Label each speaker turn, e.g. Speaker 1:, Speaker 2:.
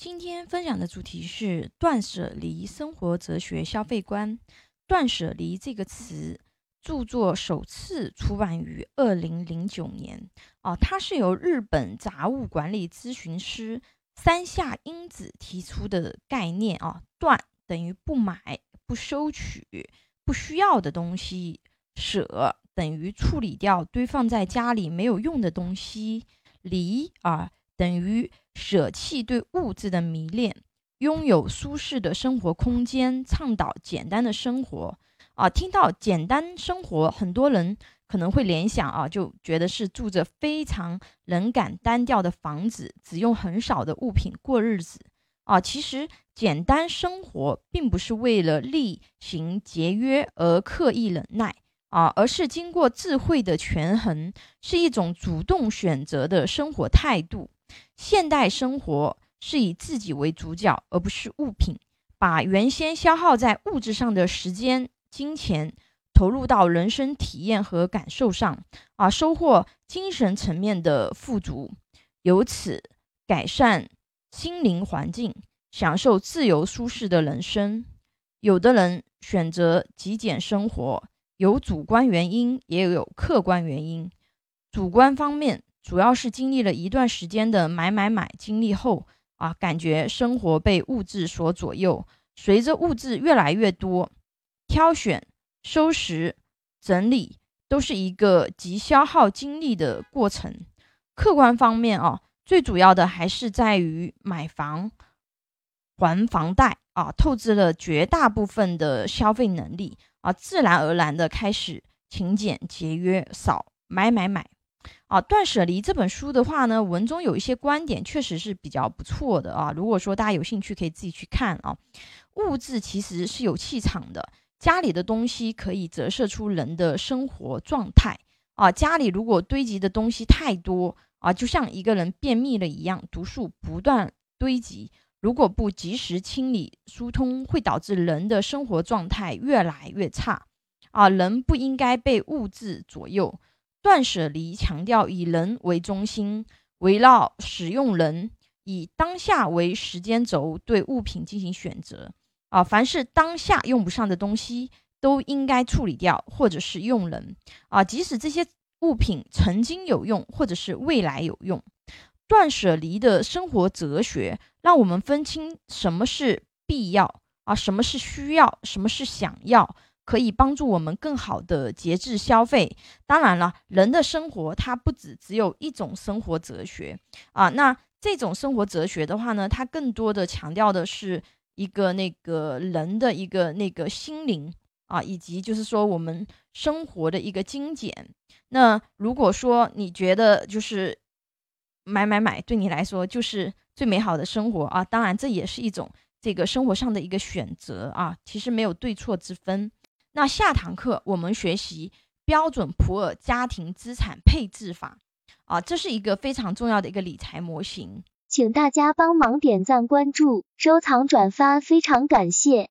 Speaker 1: 今天分享的主题是断舍离生活哲学消费观。断舍离这个词，著作首次出版于二零零九年。哦，它是由日本杂物管理咨询师山下英子提出的概念。啊，断等于不买、不收取不需要的东西；舍等于处理掉堆放在家里没有用的东西；离啊。等于舍弃对物质的迷恋，拥有舒适的生活空间，倡导简单的生活啊。听到简单生活，很多人可能会联想啊，就觉得是住着非常冷感单调的房子，只用很少的物品过日子啊。其实，简单生活并不是为了例行节约而刻意忍耐啊，而是经过智慧的权衡，是一种主动选择的生活态度。现代生活是以自己为主角，而不是物品。把原先消耗在物质上的时间、金钱投入到人生体验和感受上，啊，收获精神层面的富足，由此改善心灵环境，享受自由舒适的人生。有的人选择极简生活，有主观原因，也有客观原因。主观方面。主要是经历了一段时间的买买买经历后啊，感觉生活被物质所左右。随着物质越来越多，挑选、收拾、整理都是一个极消耗精力的过程。客观方面啊，最主要的还是在于买房、还房贷啊，透支了绝大部分的消费能力啊，自然而然的开始勤俭节约，少买买买。啊，断舍离这本书的话呢，文中有一些观点确实是比较不错的啊。如果说大家有兴趣，可以自己去看啊。物质其实是有气场的，家里的东西可以折射出人的生活状态啊。家里如果堆积的东西太多啊，就像一个人便秘了一样，毒素不断堆积，如果不及时清理疏通，会导致人的生活状态越来越差啊。人不应该被物质左右。断舍离强调以人为中心，围绕使用人，以当下为时间轴，对物品进行选择。啊，凡是当下用不上的东西，都应该处理掉，或者是用人。啊，即使这些物品曾经有用，或者是未来有用。断舍离的生活哲学，让我们分清什么是必要啊，什么是需要，什么是想要。可以帮助我们更好的节制消费。当然了，人的生活它不止只有一种生活哲学啊。那这种生活哲学的话呢，它更多的强调的是一个那个人的一个那个心灵啊，以及就是说我们生活的一个精简。那如果说你觉得就是买买买对你来说就是最美好的生活啊，当然这也是一种这个生活上的一个选择啊，其实没有对错之分。那下堂课我们学习标准普尔家庭资产配置法。啊，这是一个非常重要的一个理财模型，
Speaker 2: 请大家帮忙点赞、关注、收藏、转发，非常感谢。